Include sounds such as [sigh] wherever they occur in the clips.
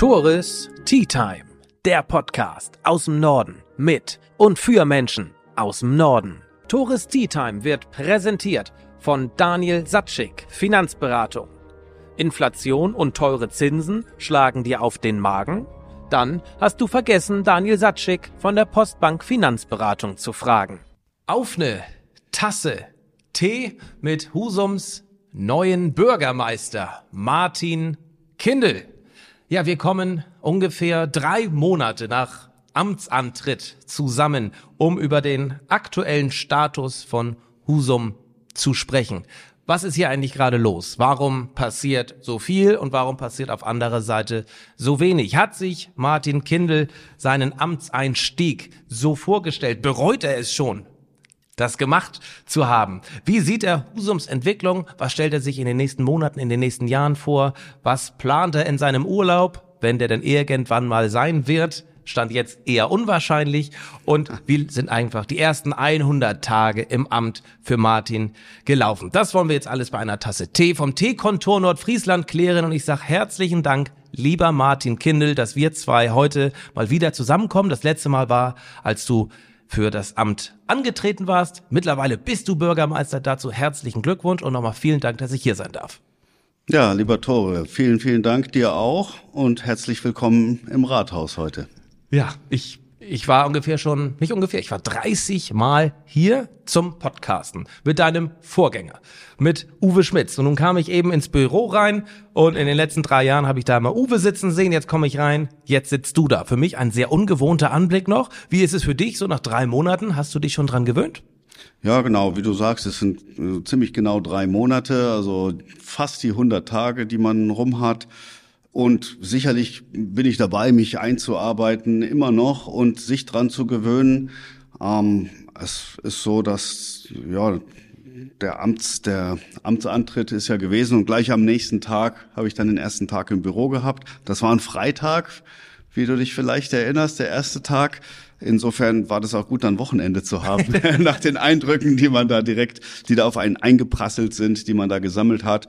Tores Tea Time, der Podcast aus dem Norden mit und für Menschen aus dem Norden. Tores Tea Time wird präsentiert von Daniel Satschik, Finanzberatung. Inflation und teure Zinsen schlagen dir auf den Magen? Dann hast du vergessen, Daniel Satschik von der Postbank Finanzberatung zu fragen. Auf ne Tasse Tee mit Husums neuen Bürgermeister Martin Kindl. Ja, wir kommen ungefähr drei Monate nach Amtsantritt zusammen, um über den aktuellen Status von Husum zu sprechen. Was ist hier eigentlich gerade los? Warum passiert so viel und warum passiert auf anderer Seite so wenig? Hat sich Martin Kindl seinen Amtseinstieg so vorgestellt? Bereut er es schon? Das gemacht zu haben. Wie sieht er Husums Entwicklung? Was stellt er sich in den nächsten Monaten, in den nächsten Jahren vor? Was plant er in seinem Urlaub, wenn der denn irgendwann mal sein wird? Stand jetzt eher unwahrscheinlich. Und wie sind einfach die ersten 100 Tage im Amt für Martin gelaufen? Das wollen wir jetzt alles bei einer Tasse Tee vom Teekontor Nordfriesland klären. Und ich sage herzlichen Dank, lieber Martin Kindl, dass wir zwei heute mal wieder zusammenkommen. Das letzte Mal war, als du für das Amt angetreten warst. Mittlerweile bist du Bürgermeister. Dazu herzlichen Glückwunsch und nochmal vielen Dank, dass ich hier sein darf. Ja, lieber Tore, vielen, vielen Dank dir auch und herzlich willkommen im Rathaus heute. Ja, ich ich war ungefähr schon, nicht ungefähr, ich war 30 Mal hier zum Podcasten mit deinem Vorgänger, mit Uwe Schmitz. Und nun kam ich eben ins Büro rein und in den letzten drei Jahren habe ich da mal Uwe sitzen sehen. Jetzt komme ich rein, jetzt sitzt du da. Für mich ein sehr ungewohnter Anblick noch. Wie ist es für dich so nach drei Monaten? Hast du dich schon dran gewöhnt? Ja, genau, wie du sagst, es sind äh, ziemlich genau drei Monate, also fast die 100 Tage, die man rum hat. Und sicherlich bin ich dabei, mich einzuarbeiten, immer noch und sich dran zu gewöhnen. Ähm, es ist so, dass ja der Amts der Amtsantritt ist ja gewesen und gleich am nächsten Tag habe ich dann den ersten Tag im Büro gehabt. Das war ein Freitag, wie du dich vielleicht erinnerst, der erste Tag. Insofern war das auch gut, dann Wochenende zu haben, [laughs] [laughs] nach den Eindrücken, die man da direkt, die da auf einen eingeprasselt sind, die man da gesammelt hat.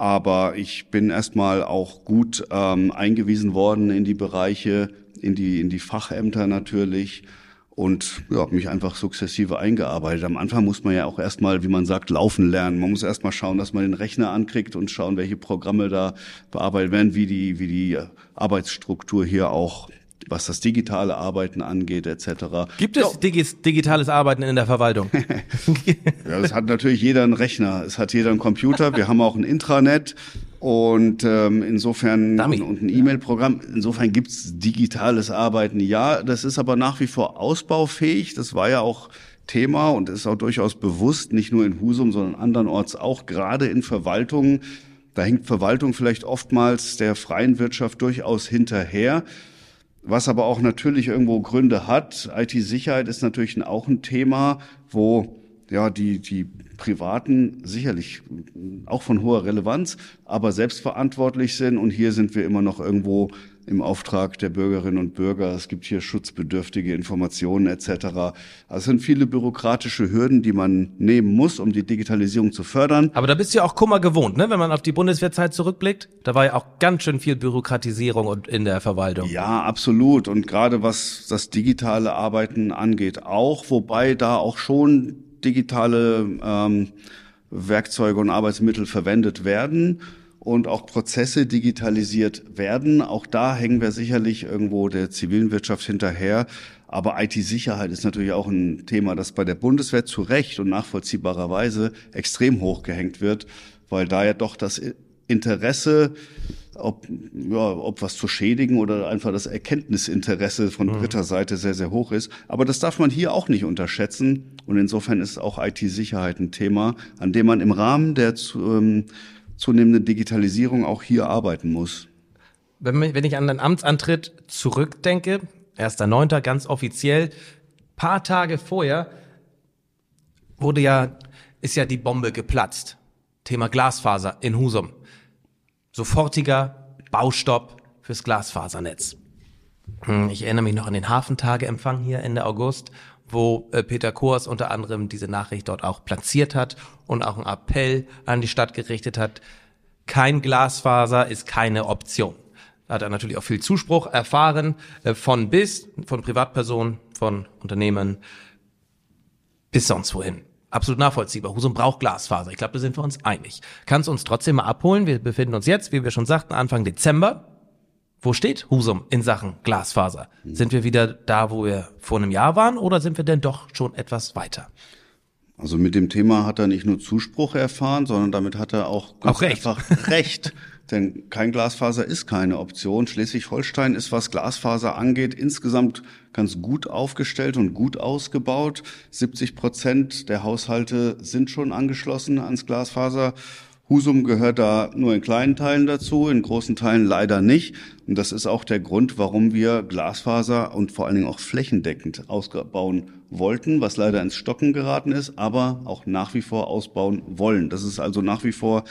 Aber ich bin erstmal auch gut ähm, eingewiesen worden in die Bereiche, in die, in die Fachämter natürlich und ja, mich einfach sukzessive eingearbeitet. Am Anfang muss man ja auch erstmal, wie man sagt, laufen lernen. Man muss erstmal schauen, dass man den Rechner ankriegt und schauen, welche Programme da bearbeitet werden, wie die, wie die Arbeitsstruktur hier auch was das digitale Arbeiten angeht, etc. Gibt es Digi digitales Arbeiten in der Verwaltung? [laughs] [laughs] ja, es hat natürlich jeder einen Rechner, es hat jeder einen Computer, wir haben auch ein Intranet und ähm, insofern und, und ein E-Mail-Programm. Insofern gibt's digitales Arbeiten. Ja, das ist aber nach wie vor ausbaufähig. Das war ja auch Thema und ist auch durchaus bewusst, nicht nur in Husum, sondern andernorts auch, gerade in Verwaltungen. Da hängt Verwaltung vielleicht oftmals der freien Wirtschaft durchaus hinterher was aber auch natürlich irgendwo Gründe hat. IT-Sicherheit ist natürlich auch ein Thema, wo ja die, die Privaten sicherlich auch von hoher Relevanz, aber selbstverantwortlich sind. Und hier sind wir immer noch irgendwo im Auftrag der Bürgerinnen und Bürger. Es gibt hier schutzbedürftige Informationen etc. Also es sind viele bürokratische Hürden, die man nehmen muss, um die Digitalisierung zu fördern. Aber da bist du ja auch Kummer gewohnt, ne? wenn man auf die Bundeswehrzeit zurückblickt. Da war ja auch ganz schön viel Bürokratisierung in der Verwaltung. Ja, absolut. Und gerade was das digitale Arbeiten angeht, auch, wobei da auch schon digitale ähm, Werkzeuge und Arbeitsmittel verwendet werden und auch Prozesse digitalisiert werden. Auch da hängen wir sicherlich irgendwo der zivilen Wirtschaft hinterher. Aber IT-Sicherheit ist natürlich auch ein Thema, das bei der Bundeswehr zu Recht und nachvollziehbarerweise extrem hoch gehängt wird, weil da ja doch das Interesse, ob, ja, ob was zu schädigen oder einfach das Erkenntnisinteresse von mhm. dritter Seite sehr, sehr hoch ist. Aber das darf man hier auch nicht unterschätzen. Und insofern ist auch IT-Sicherheit ein Thema, an dem man im Rahmen der ähm, zunehmende Digitalisierung auch hier arbeiten muss. Wenn, wenn ich an den Amtsantritt zurückdenke, 1.9. ganz offiziell, paar Tage vorher wurde ja, ist ja die Bombe geplatzt. Thema Glasfaser in Husum. Sofortiger Baustopp fürs Glasfasernetz. Hm, ich erinnere mich noch an den Hafentageempfang hier Ende August, wo äh, Peter Kors unter anderem diese Nachricht dort auch platziert hat und auch einen Appell an die Stadt gerichtet hat. Kein Glasfaser ist keine Option. hat er natürlich auch viel Zuspruch erfahren, äh, von bis, von Privatpersonen, von Unternehmen, bis sonst wohin. Absolut nachvollziehbar. Husum braucht Glasfaser. Ich glaube, da sind wir uns einig. Kannst uns trotzdem mal abholen. Wir befinden uns jetzt, wie wir schon sagten, Anfang Dezember. Wo steht Husum in Sachen Glasfaser? Sind wir wieder da, wo wir vor einem Jahr waren oder sind wir denn doch schon etwas weiter? Also mit dem Thema hat er nicht nur Zuspruch erfahren, sondern damit hat er auch, auch recht. einfach [laughs] recht. Denn kein Glasfaser ist keine Option. Schleswig-Holstein ist, was Glasfaser angeht, insgesamt ganz gut aufgestellt und gut ausgebaut. 70 Prozent der Haushalte sind schon angeschlossen ans Glasfaser. Husum gehört da nur in kleinen Teilen dazu, in großen Teilen leider nicht. Und das ist auch der Grund, warum wir Glasfaser und vor allen Dingen auch flächendeckend ausbauen wollten, was leider ins Stocken geraten ist, aber auch nach wie vor ausbauen wollen. Das ist also nach wie vor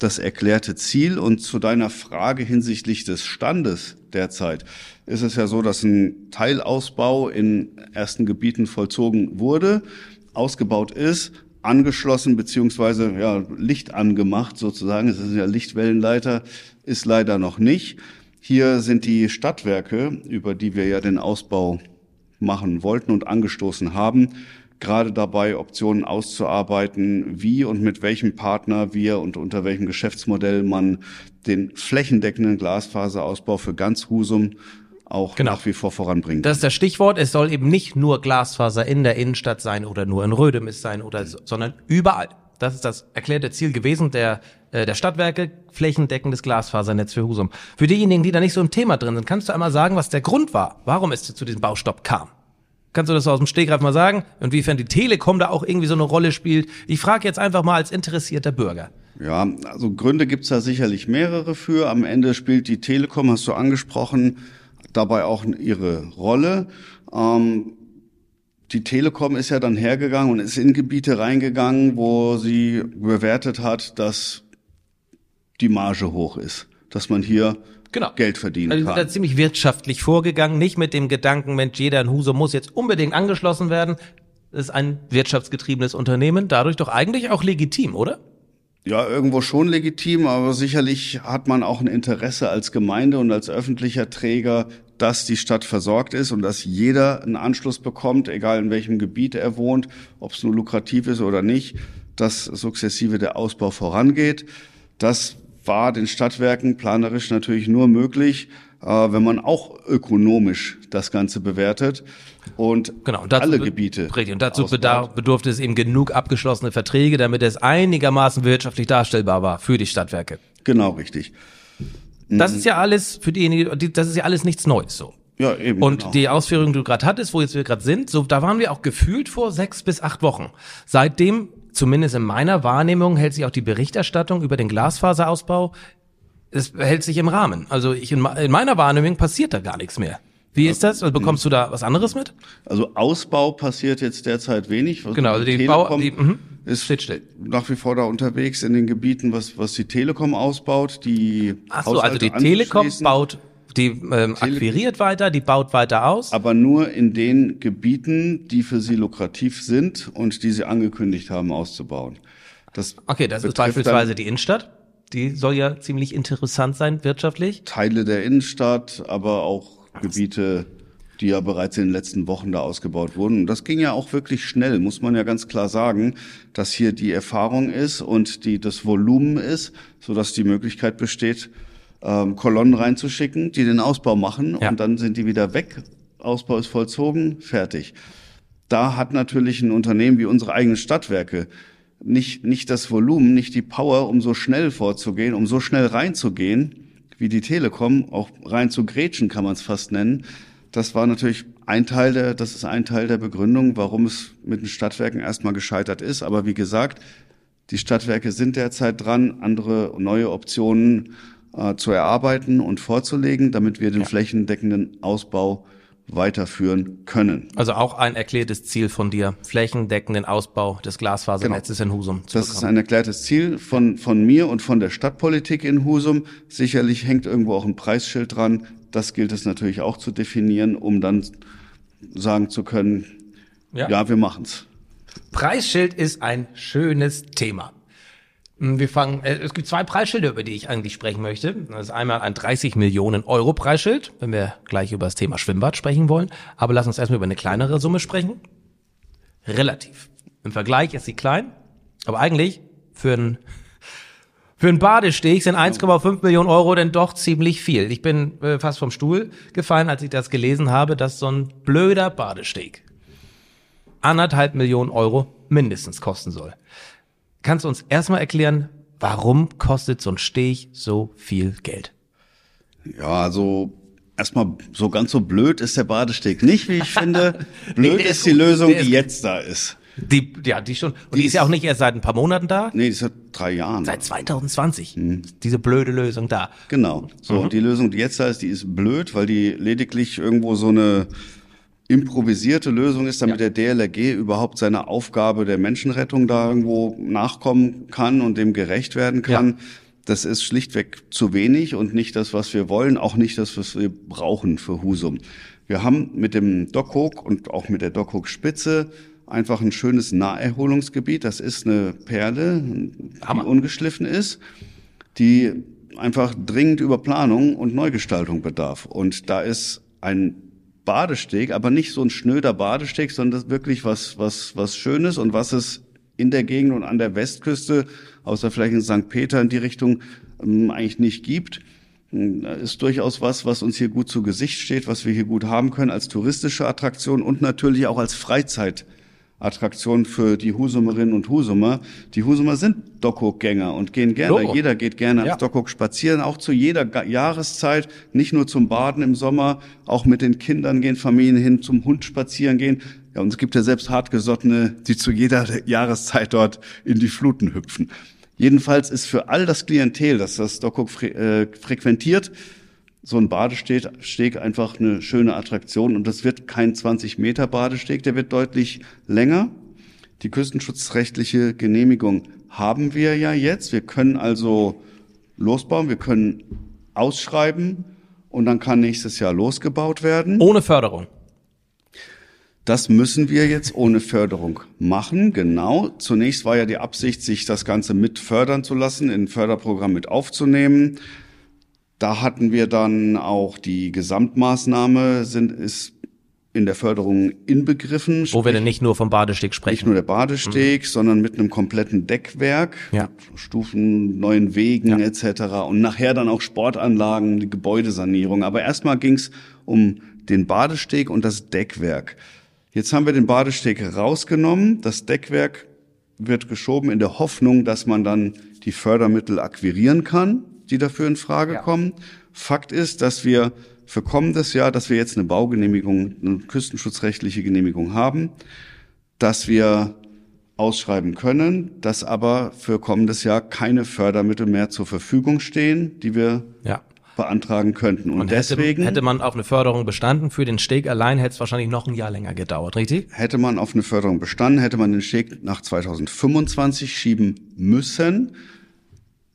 das erklärte Ziel. Und zu deiner Frage hinsichtlich des Standes derzeit ist es ja so, dass ein Teilausbau in ersten Gebieten vollzogen wurde, ausgebaut ist, angeschlossen beziehungsweise ja, Licht angemacht sozusagen. Es ist ja Lichtwellenleiter, ist leider noch nicht. Hier sind die Stadtwerke, über die wir ja den Ausbau machen wollten und angestoßen haben, gerade dabei, Optionen auszuarbeiten, wie und mit welchem Partner wir und unter welchem Geschäftsmodell man den flächendeckenden Glasfaserausbau für ganz Husum auch genau. nach wie vor voranbringt. Das ist das Stichwort. Es soll eben nicht nur Glasfaser in der Innenstadt sein oder nur in Rödemis sein oder so, sondern überall. Das ist das erklärte Ziel gewesen der, äh, der Stadtwerke, flächendeckendes Glasfasernetz für Husum. Für diejenigen, die da nicht so im Thema drin sind, kannst du einmal sagen, was der Grund war, warum es zu diesem Baustopp kam? Kannst du das aus dem Stegreif mal sagen? Inwiefern die Telekom da auch irgendwie so eine Rolle spielt? Ich frage jetzt einfach mal als interessierter Bürger. Ja, also Gründe gibt's da sicherlich mehrere für. Am Ende spielt die Telekom, hast du angesprochen, dabei auch ihre Rolle. Ähm, die Telekom ist ja dann hergegangen und ist in Gebiete reingegangen, wo sie bewertet hat, dass die Marge hoch ist, dass man hier genau. Geld verdienen also, kann. Da ziemlich wirtschaftlich vorgegangen, nicht mit dem Gedanken, Mensch, jeder in Husum muss jetzt unbedingt angeschlossen werden. Das ist ein wirtschaftsgetriebenes Unternehmen, dadurch doch eigentlich auch legitim, oder? Ja, irgendwo schon legitim, aber sicherlich hat man auch ein Interesse als Gemeinde und als öffentlicher Träger, dass die Stadt versorgt ist und dass jeder einen Anschluss bekommt, egal in welchem Gebiet er wohnt, ob es nur lukrativ ist oder nicht, dass sukzessive der Ausbau vorangeht. Das war den Stadtwerken planerisch natürlich nur möglich, äh, wenn man auch ökonomisch das Ganze bewertet und genau, und dazu, alle Gebiete. Richtig, und dazu bedarf, bedurfte es eben genug abgeschlossene Verträge, damit es einigermaßen wirtschaftlich darstellbar war für die Stadtwerke. Genau, richtig. Das ist ja alles für diejenigen, das ist ja alles nichts Neues so. Ja, eben. Und genau. die Ausführungen, die du gerade hattest, wo jetzt wir gerade sind, so da waren wir auch gefühlt vor sechs bis acht Wochen. Seitdem zumindest in meiner Wahrnehmung hält sich auch die Berichterstattung über den Glasfaserausbau, es hält sich im Rahmen. Also ich in, in meiner Wahrnehmung passiert da gar nichts mehr. Wie ist das? Also bekommst du da was anderes mit? Also Ausbau passiert jetzt derzeit wenig. Was genau, also die Telekom Bau, die, mh, ist still. nach wie vor da unterwegs in den Gebieten, was, was die Telekom ausbaut. Die Ach so, also die Telekom baut die ähm, akquiriert weiter, die baut weiter aus. Aber nur in den Gebieten, die für sie lukrativ sind und die sie angekündigt haben auszubauen. Das okay, das ist beispielsweise die Innenstadt. Die soll ja ziemlich interessant sein wirtschaftlich. Teile der Innenstadt, aber auch Gebiete, die ja bereits in den letzten Wochen da ausgebaut wurden. Und das ging ja auch wirklich schnell, muss man ja ganz klar sagen, dass hier die Erfahrung ist und die das Volumen ist, so dass die Möglichkeit besteht, ähm, Kolonnen reinzuschicken, die den Ausbau machen ja. und dann sind die wieder weg. Ausbau ist vollzogen, fertig. Da hat natürlich ein Unternehmen wie unsere eigenen Stadtwerke nicht, nicht das Volumen, nicht die Power, um so schnell vorzugehen, um so schnell reinzugehen, wie die Telekom, auch rein zu grätschen kann man es fast nennen. Das war natürlich ein Teil der, das ist ein Teil der Begründung, warum es mit den Stadtwerken erstmal gescheitert ist. Aber wie gesagt, die Stadtwerke sind derzeit dran, andere neue Optionen äh, zu erarbeiten und vorzulegen, damit wir den ja. flächendeckenden Ausbau weiterführen können. Also auch ein erklärtes Ziel von dir, flächendeckenden Ausbau des Glasfasernetzes genau. in Husum. das bekommen. ist ein erklärtes Ziel von, von mir und von der Stadtpolitik in Husum. Sicherlich hängt irgendwo auch ein Preisschild dran. Das gilt es natürlich auch zu definieren, um dann sagen zu können, ja, ja wir machen's. Preisschild ist ein schönes Thema. Hm, wir fangen, äh, es gibt zwei Preisschilder, über die ich eigentlich sprechen möchte. Das ist einmal ein 30 Millionen Euro Preisschild, wenn wir gleich über das Thema Schwimmbad sprechen wollen. Aber lass uns erstmal über eine kleinere Summe sprechen. Relativ. Im Vergleich ist sie klein, aber eigentlich für ein für einen Badesteg sind 1,5 Millionen Euro denn doch ziemlich viel. Ich bin äh, fast vom Stuhl gefallen, als ich das gelesen habe, dass so ein blöder Badesteg anderthalb Millionen Euro mindestens kosten soll. Kannst du uns erstmal erklären, warum kostet so ein Steg so viel Geld? Ja, also erstmal so ganz so blöd ist der Badesteg nicht, wie ich [laughs] finde. Blöd nee, ist, ist die Lösung, die jetzt da ist. Die, ja, die schon. Und die, die ist ja auch nicht erst seit ein paar Monaten da. Nee, die ist seit drei Jahren. Seit 2020. Mhm. Diese blöde Lösung da. Genau. So, mhm. die Lösung, die jetzt da ist, die ist blöd, weil die lediglich irgendwo so eine improvisierte Lösung ist, damit ja. der DLRG überhaupt seiner Aufgabe der Menschenrettung da irgendwo nachkommen kann und dem gerecht werden kann. Ja. Das ist schlichtweg zu wenig und nicht das, was wir wollen, auch nicht das, was wir brauchen für Husum. Wir haben mit dem Dockhook und auch mit der Dockhook Spitze einfach ein schönes Naherholungsgebiet. Das ist eine Perle, die ungeschliffen ist, die einfach dringend über Planung und Neugestaltung bedarf. Und da ist ein Badesteg, aber nicht so ein schnöder Badesteg, sondern das wirklich was, was, was Schönes und was es in der Gegend und an der Westküste, außer vielleicht in St. Peter in die Richtung, ähm, eigentlich nicht gibt. Hm, ist durchaus was, was uns hier gut zu Gesicht steht, was wir hier gut haben können als touristische Attraktion und natürlich auch als Freizeit Attraktion für die Husumerinnen und Husumer. Die Husumer sind Dockhook-Gänger und gehen gerne, Logo. jeder geht gerne ja. ans Dockhook spazieren, auch zu jeder Jahreszeit, nicht nur zum Baden im Sommer, auch mit den Kindern gehen Familien hin, zum Hund spazieren gehen. Ja, und es gibt ja selbst hartgesottene, die zu jeder [laughs] Jahreszeit dort in die Fluten hüpfen. Jedenfalls ist für all das Klientel, das das Dockhook fre äh, frequentiert, so ein Badesteg einfach eine schöne Attraktion und das wird kein 20 Meter Badesteg, der wird deutlich länger. Die küstenschutzrechtliche Genehmigung haben wir ja jetzt. Wir können also losbauen, wir können ausschreiben und dann kann nächstes Jahr losgebaut werden. Ohne Förderung. Das müssen wir jetzt ohne Förderung machen, genau. Zunächst war ja die Absicht, sich das Ganze mit fördern zu lassen, in ein Förderprogramm mit aufzunehmen. Da hatten wir dann auch die Gesamtmaßnahme sind, ist in der Förderung inbegriffen. Wo wir denn nicht nur vom Badesteg sprechen. Nicht nur der Badesteg, mhm. sondern mit einem kompletten Deckwerk, ja. Stufen, neuen Wegen ja. etc. Und nachher dann auch Sportanlagen, die Gebäudesanierung. Aber erstmal ging es um den Badesteg und das Deckwerk. Jetzt haben wir den Badesteg rausgenommen. Das Deckwerk wird geschoben in der Hoffnung, dass man dann die Fördermittel akquirieren kann die dafür in Frage ja. kommen. Fakt ist, dass wir für kommendes Jahr, dass wir jetzt eine Baugenehmigung, eine küstenschutzrechtliche Genehmigung haben, dass wir ausschreiben können, dass aber für kommendes Jahr keine Fördermittel mehr zur Verfügung stehen, die wir ja. beantragen könnten. Und, Und deswegen hätte, hätte man auf eine Förderung bestanden für den Steg allein, hätte es wahrscheinlich noch ein Jahr länger gedauert, richtig? Hätte man auf eine Förderung bestanden, hätte man den Steg nach 2025 schieben müssen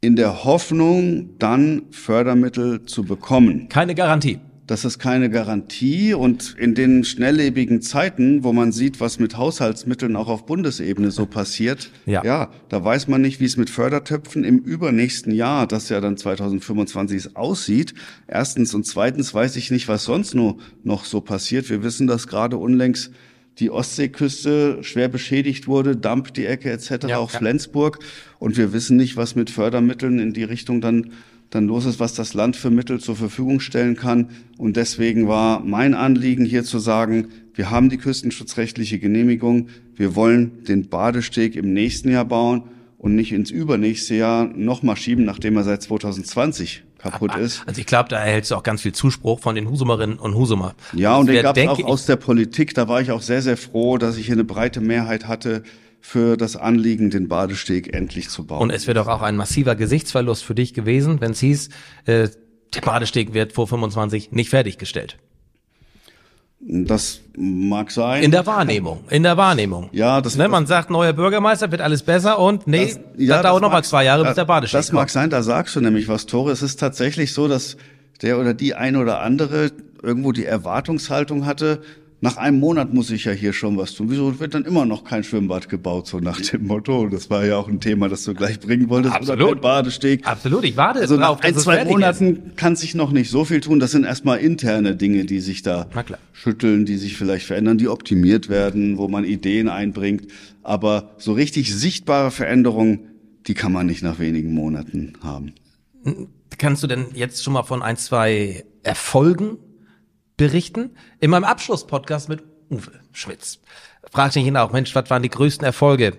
in der Hoffnung, dann Fördermittel zu bekommen. Keine Garantie. Das ist keine Garantie und in den schnelllebigen Zeiten, wo man sieht, was mit Haushaltsmitteln auch auf Bundesebene so passiert, ja, ja da weiß man nicht, wie es mit Fördertöpfen im übernächsten Jahr, das ja dann 2025 aussieht. Erstens und zweitens weiß ich nicht, was sonst nur noch so passiert. Wir wissen, dass gerade unlängst die Ostseeküste schwer beschädigt wurde, Damp die Ecke etc., ja, auch ja. Flensburg. Und wir wissen nicht, was mit Fördermitteln in die Richtung dann, dann los ist, was das Land für Mittel zur Verfügung stellen kann. Und deswegen war mein Anliegen hier zu sagen, wir haben die küstenschutzrechtliche Genehmigung, wir wollen den Badesteg im nächsten Jahr bauen und nicht ins übernächste Jahr nochmal schieben, nachdem er seit 2020 kaputt ist. Also ich glaube, da erhältst du auch ganz viel Zuspruch von den Husumerinnen und Husumer. Ja, und den gab es auch aus der Politik. Da war ich auch sehr, sehr froh, dass ich hier eine breite Mehrheit hatte für das Anliegen, den Badesteg endlich zu bauen. Und es wäre doch auch ein massiver Gesichtsverlust für dich gewesen, wenn es hieß, äh, der Badesteg wird vor 25 nicht fertiggestellt. Das mag sein. In der Wahrnehmung, in der Wahrnehmung. Ja, das. Ne, man sagt, neuer Bürgermeister wird alles besser und nee, das, ja, das dauert noch mal zwei Jahre, bis der Badesteg Das mag sein, da sagst du nämlich was, Tore. Es ist tatsächlich so, dass der oder die ein oder andere irgendwo die Erwartungshaltung hatte, nach einem Monat muss ich ja hier schon was tun. Wieso wird dann immer noch kein Schwimmbad gebaut, so nach dem Motto? Das war ja auch ein Thema, das du gleich bringen wolltest. Absolut. Badesteg. Absolut, ich warte Also drauf, nach ein, zwei Monaten ist. kann sich noch nicht so viel tun. Das sind erstmal interne Dinge, die sich da schütteln, die sich vielleicht verändern, die optimiert werden, wo man Ideen einbringt. Aber so richtig sichtbare Veränderungen, die kann man nicht nach wenigen Monaten haben. Kannst du denn jetzt schon mal von ein, zwei Erfolgen berichten? In meinem Abschlusspodcast mit Uwe Schmitz fragte ich ihn auch, Mensch, was waren die größten Erfolge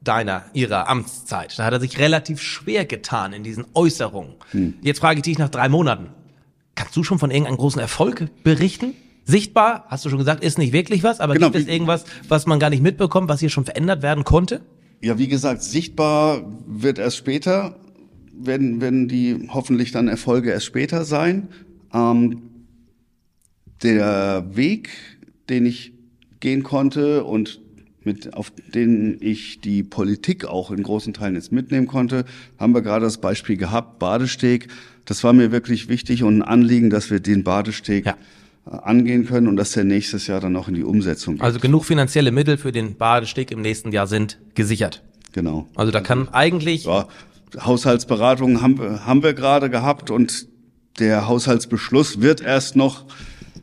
deiner, ihrer Amtszeit? Da hat er sich relativ schwer getan in diesen Äußerungen. Jetzt frage ich dich nach drei Monaten. Kannst du schon von irgendeinem großen Erfolg berichten? Sichtbar, hast du schon gesagt, ist nicht wirklich was, aber Genau, gibt es irgendwas, was man gar nicht mitbekommt, was hier schon verändert werden konnte? Ja, wie gesagt, sichtbar wird erst später, werden, werden die hoffentlich dann Erfolge erst später sein. Ähm, der Weg, den ich gehen konnte und mit, auf den ich die Politik auch in großen Teilen jetzt mitnehmen konnte, haben wir gerade das Beispiel gehabt, Badesteg. Das war mir wirklich wichtig und ein Anliegen, dass wir den Badesteg Ja. angehen können und dass der nächstes Jahr dann auch in die Umsetzung geht. Also genug finanzielle Mittel für den Badesteg im nächsten Jahr sind gesichert. genau. Also da kann eigentlich Ja, Haushaltsberatungen haben, haben wir gerade gehabt und der Haushaltsbeschluss wird erst noch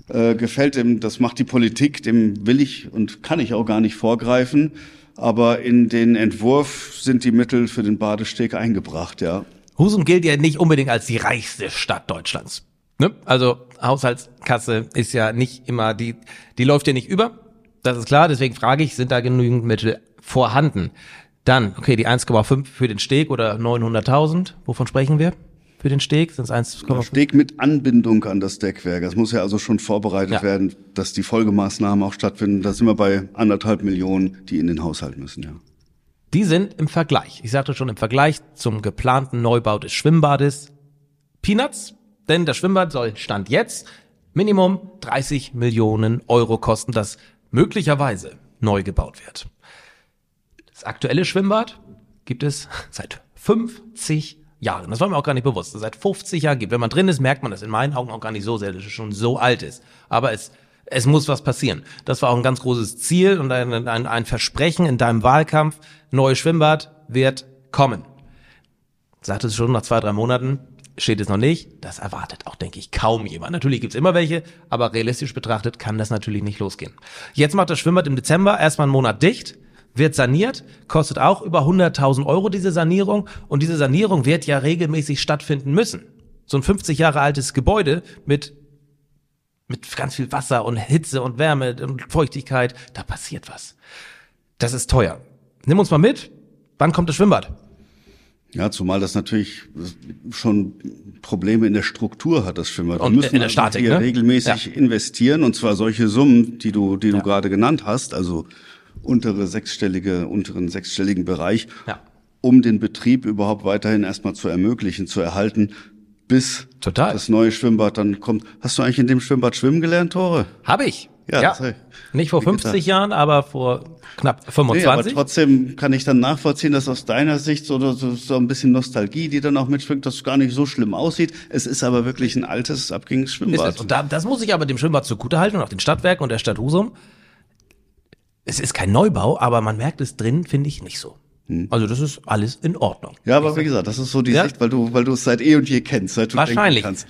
äh, gefällt. Dem, das macht die Politik, dem will ich und kann ich auch gar nicht vorgreifen. Aber in den Entwurf sind die Mittel für den Badesteg eingebracht, ja. Husum gilt ja nicht unbedingt als die reichste Stadt Deutschlands. Ne? Also Haushaltskasse ist ja nicht immer die, die läuft ja nicht über. Das ist klar. Deswegen frage ich, sind da genügend Mittel vorhanden? Dann, okay, die 1,5 für den Steg oder 900.000. Wovon sprechen wir? Für den Steg sind es 1,5. Steg mit Anbindung an das Deckwerk. Das muss ja also schon vorbereitet Ja. werden, dass die Folgemaßnahmen auch stattfinden. Da sind wir bei anderthalb Millionen, die in den Haushalt müssen, ja. Die sind im Vergleich, ich sagte schon im Vergleich zum geplanten Neubau des Schwimmbades Peanuts, denn das Schwimmbad soll Stand jetzt Minimum 30 Millionen Euro kosten, das möglicherweise neu gebaut wird. Das aktuelle Schwimmbad gibt es [laughs] seit 50 Jahren. Das war mir auch gar nicht bewusst. Seit 50 Jahren gibt. Wenn man drin ist, merkt man das in meinen Augen auch gar nicht so sehr, dass es schon so alt ist. Aber es, es muss was passieren. Das war auch ein ganz großes Ziel und ein, ein, ein Versprechen in deinem Wahlkampf. Neues Schwimmbad wird kommen. Sagte es schon nach zwei, drei Monaten, steht es noch nicht. Das erwartet auch, denke ich, kaum jemand. Natürlich gibt's immer welche, aber realistisch betrachtet kann das natürlich nicht losgehen. Jetzt macht das Schwimmbad im Dezember erstmal einen Monat dicht, wird saniert, kostet auch über 100.000 Euro diese Sanierung und diese Sanierung wird ja regelmäßig stattfinden müssen. So ein 50 Jahre altes Gebäude mit mit ganz viel Wasser und Hitze und Wärme und Feuchtigkeit, da passiert was. Das ist teuer. Nimm uns mal mit. Wann kommt das Schwimmbad? Ja, zumal das natürlich schon Probleme in der Struktur hat, das Schwimmbad. Und in der Statik, hier ne? regelmäßig investieren und zwar solche Summen, die du, die du Ja. gerade genannt hast, also untere sechsstellige, unteren sechsstelligen Bereich, Ja. um den Betrieb überhaupt weiterhin erstmal zu ermöglichen, zu erhalten, bis Total. das neue Schwimmbad dann kommt. Hast du eigentlich in dem Schwimmbad schwimmen gelernt, Tore? Habe ich. Ja, ich. Nicht vor Wie 50 gesagt. Jahren, aber vor knapp Nee, aber 25. trotzdem kann ich dann nachvollziehen, dass aus deiner Sicht so, so, so ein bisschen Nostalgie, die dann auch mitschwingt, dass es gar nicht so schlimm aussieht. Es ist aber wirklich ein altes, abgängiges ist Schwimmbad. Und da, das muss ich aber dem Schwimmbad zugutehalten und auch den Stadtwerken und der Stadt Husum. Es ist kein Neubau, aber man merkt es drin, finde ich nicht so. Also das ist alles in Ordnung. Hm. ja, aber wie gesagt, das ist so die Ja. Sicht, weil du, weil du es seit eh und je kennst, seit du Wahrscheinlich. denken kannst.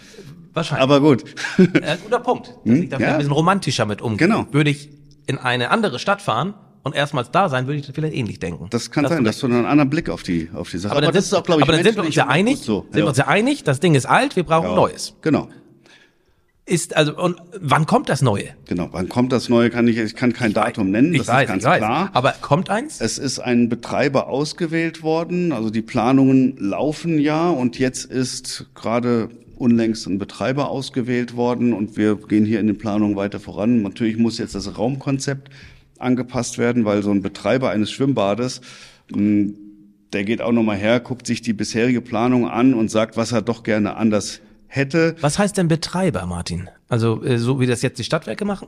Wahrscheinlich. Aber gut. äh, guter Punkt. Dass ich da ja. ein bisschen romantischer mit umgehe. Genau. Würde ich in eine andere Stadt fahren und erstmals da sein, würde ich vielleicht ähnlich denken. Das kann Hast sein, du dass du einen anderen Blick auf die, auf die Sache Aber, dann das sind, ist auch, glaube ich, aber dann sind wir uns ja einig, so. sind wir uns ja einig, das Ding ist alt, wir brauchen Ja. Neues. Genau. Ist also und wann kommt das Neue? Genau. Wann kommt das Neue? Kann ich, ich kann kein Datum nennen. Ich das weiß, ist ganz ich weiß. klar. Aber kommt eins? Es ist ein Betreiber ausgewählt worden, also die Planungen laufen ja und jetzt ist gerade unlängst ein Betreiber ausgewählt worden und wir gehen hier in den Planungen weiter voran. Natürlich muss jetzt das Raumkonzept angepasst werden, weil so ein Betreiber eines Schwimmbades, mh, der geht auch nochmal her, guckt sich die bisherige Planung an und sagt, was er doch gerne anders hätte. Was heißt denn Betreiber, Martin? Also äh, so wie das jetzt die Stadtwerke machen?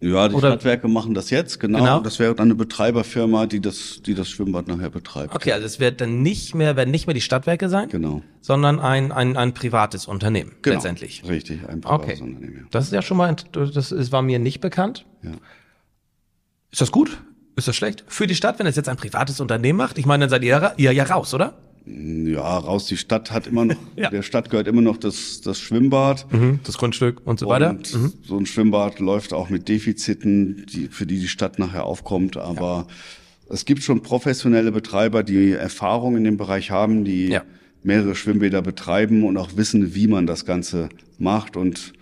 Ja, die Oder- Stadtwerke machen das jetzt, genau. Genau. Das wäre dann eine Betreiberfirma, die das, die das Schwimmbad nachher betreibt. Okay, also es wird dann nicht mehr, werden nicht mehr die Stadtwerke sein, Genau. sondern ein, ein, ein privates Unternehmen Genau. letztendlich. Richtig, ein Okay. privates Unternehmen. ja. Das ist ja schon mal, das ist, war mir nicht bekannt. Ja. Ist das gut? Ist das schlecht? Für die Stadt, wenn es jetzt ein privates Unternehmen macht? Ich meine, dann seid ihr, ra- ihr ja raus, oder? Ja, raus, die Stadt hat immer noch, [laughs] Ja. der Stadt gehört immer noch das, das Schwimmbad. Das Grundstück und so weiter. Und Mhm. so ein Schwimmbad läuft auch mit Defiziten, die, für die die Stadt nachher aufkommt. Aber es gibt schon professionelle Betreiber, die Erfahrung in dem Bereich haben, die Ja. mehrere Schwimmbäder betreiben und auch wissen, wie man das Ganze macht und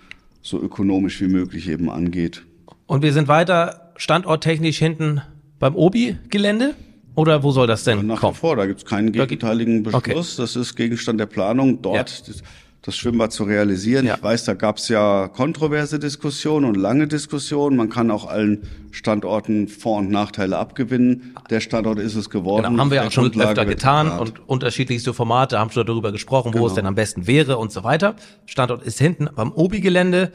so ökonomisch wie möglich eben angeht. Und wir sind weiter standorttechnisch hinten beim Obi-Gelände? Oder wo soll das denn Nach wie kommen? vor, da gibt es keinen gegenteiligen Okay. Beschluss. Das ist Gegenstand der Planung, dort das, das Schwimmbad zu realisieren. Ja. Ich weiß, da gab es ja kontroverse Diskussionen und lange Diskussionen. Man kann auch allen Standorten Vor- und Nachteile abgewinnen. Der Standort ist es geworden. Genau, haben wir auch schon Grundlage öfter getan geplant. und unterschiedlichste Formate haben schon darüber gesprochen, wo es Genau. denn am besten wäre und so weiter. Standort ist hinten beim Obi-Gelände.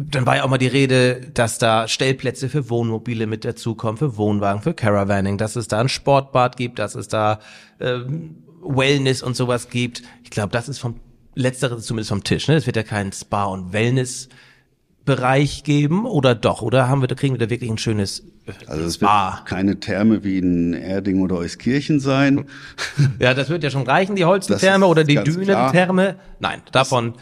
Dann war ja auch mal die Rede, dass da Stellplätze für Wohnmobile mit dazukommen, für Wohnwagen, für Caravaning, dass es da ein Sportbad gibt, dass es da ähm, Wellness und sowas gibt. Ich glaube, das ist vom letzteres zumindest vom Tisch. Ne? Es wird ja keinen Spa- und Wellness-Bereich geben oder doch? Oder haben wir, da kriegen wir da wirklich ein schönes äh, Also es wird keine Therme wie in Erding oder Euskirchen sein. [laughs] Ja, das wird ja schon reichen, die Holzentherme ist oder die Dünentherme. Nein, davon,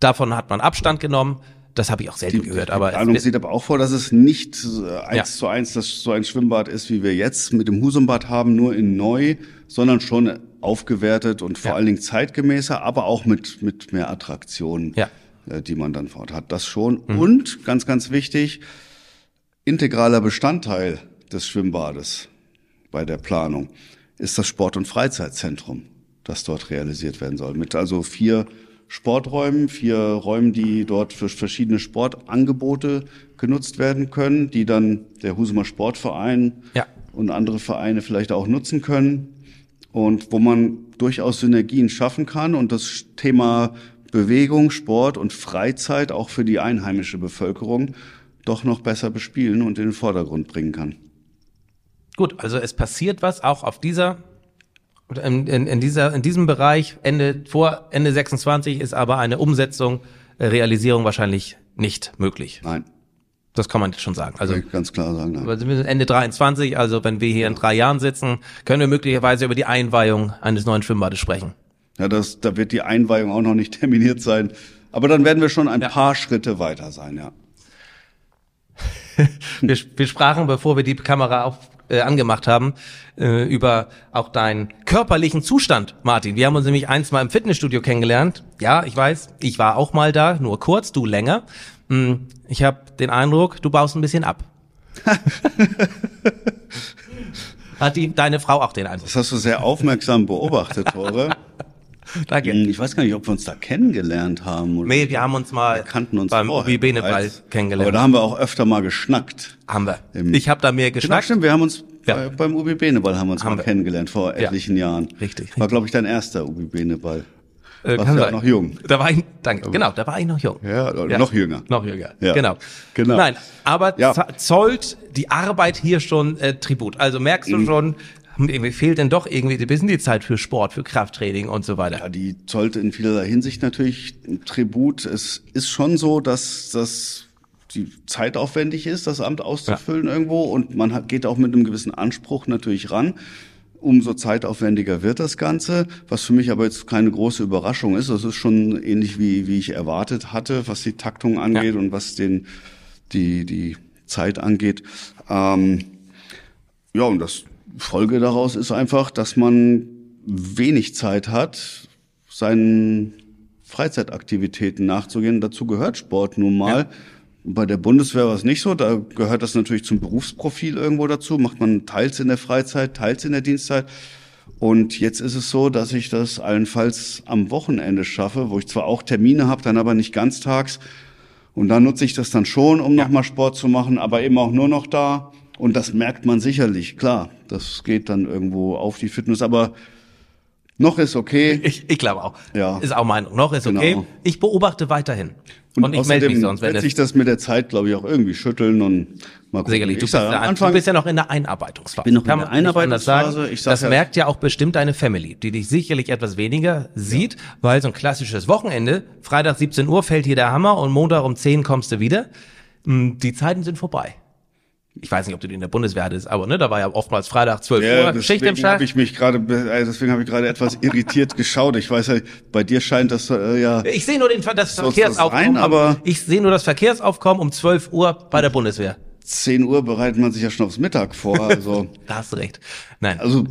davon hat man Abstand genommen. Das habe ich auch selten gehört. Aber Die es Planung sieht aber auch vor, dass es nicht äh, eins Ja. zu eins das so ein Schwimmbad ist, wie wir jetzt mit dem Husumbad haben, nur in neu, sondern schon aufgewertet und vor Ja. allen Dingen zeitgemäßer, aber auch mit, mit mehr Attraktionen, Ja. äh, die man dann fort hat. Das schon. Und ganz, ganz wichtig, integraler Bestandteil des Schwimmbades bei der Planung ist das Sport- und Freizeitzentrum, das dort realisiert werden soll. Mit also vier Sporträumen, vier Räumen, die dort für verschiedene Sportangebote genutzt werden können, die dann der Husumer Sportverein Ja. und andere Vereine vielleicht auch nutzen können und wo man durchaus Synergien schaffen kann und das Thema Bewegung, Sport und Freizeit auch für die einheimische Bevölkerung doch noch besser bespielen und in den Vordergrund bringen kann. gut, also es passiert was auch auf dieser, in, in, in dieser, in diesem Bereich. Ende, vor Ende 26 ist aber eine Umsetzung, äh, Realisierung wahrscheinlich nicht möglich. Nein, Das kann man schon sagen. Also, kann ich ganz klar sagen. Nein. wir sind Ende 23, also wenn wir hier in drei Jahren sitzen, können wir möglicherweise über die Einweihung eines neuen Schwimmbades sprechen. Ja, das, da wird die Einweihung auch noch nicht [laughs] terminiert sein. Aber dann werden wir schon ein Ja. paar Schritte weiter sein, ja. [laughs] Wir, wir sprachen, bevor wir die Kamera auf, äh, angemacht haben, äh, über auch deinen körperlichen Zustand, Martin. Wir haben uns nämlich eins mal im Fitnessstudio kennengelernt. Ja, ich weiß, ich war auch mal da, nur kurz, du länger. Hm, Ich habe den Eindruck, du baust ein bisschen ab. [laughs] Hat die, deine Frau auch den Eindruck? Das hast du sehr aufmerksam beobachtet, Tore. [laughs] [laughs] Danke. Ich weiß gar nicht, ob wir uns da kennengelernt haben. Oder Nee, wir haben uns mal wir kannten uns beim Ubi Beneball kennengelernt. Aber da haben wir auch öfter mal geschnackt. haben wir. Im- Ich habe da mehr Genau, geschnackt. stimmt. Wir haben uns Ja. bei, beim Ubi Beneball haben wir uns Haben mal wir. kennengelernt vor etlichen Jahren. Richtig, War, glaube ich, dein erster Ubi Beneball. Äh, Warst ja noch jung. Da war ich, danke, genau, da war ich noch jung. Ja, oder noch jünger. Noch jünger, Ja, genau. genau. Nein, aber Ja. zollt die Arbeit hier schon äh, Tribut. Also merkst Mhm. du schon, hm, irgendwie fehlt denn doch irgendwie ein bisschen die Zeit für Sport, für Krafttraining und so weiter. Ja, die zollte in vielerlei Hinsicht natürlich ein Tribut. Es ist schon so, dass das die zeitaufwendig ist, das Amt auszufüllen irgendwo und man hat, geht auch mit einem gewissen Anspruch natürlich ran. Umso zeitaufwendiger wird das Ganze, was für mich aber jetzt keine große Überraschung ist. Das ist schon ähnlich wie, wie ich erwartet hatte, was die Taktung angeht Ja. und was den, die, die Zeit angeht. Ähm, ja, und das Folge daraus ist einfach, dass man wenig Zeit hat, seinen Freizeitaktivitäten nachzugehen. Dazu gehört Sport nun mal. Bei der Bundeswehr war es nicht so. Da gehört das natürlich zum Berufsprofil irgendwo dazu. Macht man teils in der Freizeit, teils in der Dienstzeit. Und jetzt ist es so, dass ich das allenfalls am Wochenende schaffe, wo ich zwar auch Termine habe, dann aber nicht ganztags. Und da nutze ich das dann schon, um nochmal Sport zu machen, aber eben auch nur noch da. Und das merkt man sicherlich, klar. Das geht dann irgendwo auf die Fitness. Aber Noch ist okay. Ich, ich glaube auch. Ja. Ist auch Meinung. Noch ist okay. Genau. Ich beobachte weiterhin. Und, ich melde mich sonst, wenn wird sich das mit der Zeit, glaube ich, auch irgendwie schütteln und mal gucken. Sicherlich, du Ich bist, ja, du Anfang, bist ja noch in der Einarbeitungsphase. Bin noch in der Einarbeitungsphase. sagen. Ich sag das ja- merkt ja auch bestimmt deine Family, die dich sicherlich etwas weniger sieht, weil so ein klassisches Wochenende, Freitag 17 Uhr fällt hier der Hammer und Montag um 10 kommst du wieder. Mm, Die Zeiten sind vorbei. Ich weiß nicht, ob du in der Bundeswehr hattest, aber ne, da war ja oftmals Freitag 12 ja, Uhr, Schicht im deswegen Schacht. habe ich mich gerade, äh, deswegen habe ich gerade etwas irritiert [laughs] geschaut. Ich weiß ja, bei dir scheint das äh, ja Ich sehe nur den, das ist das Verkehrsaufkommen. rein, aber- ich sehe nur das Verkehrsaufkommen um 12 Uhr bei der Bundeswehr. 10 Uhr bereitet man sich ja schon aufs Mittag vor. Also, [laughs] Da hast du recht. Nein. also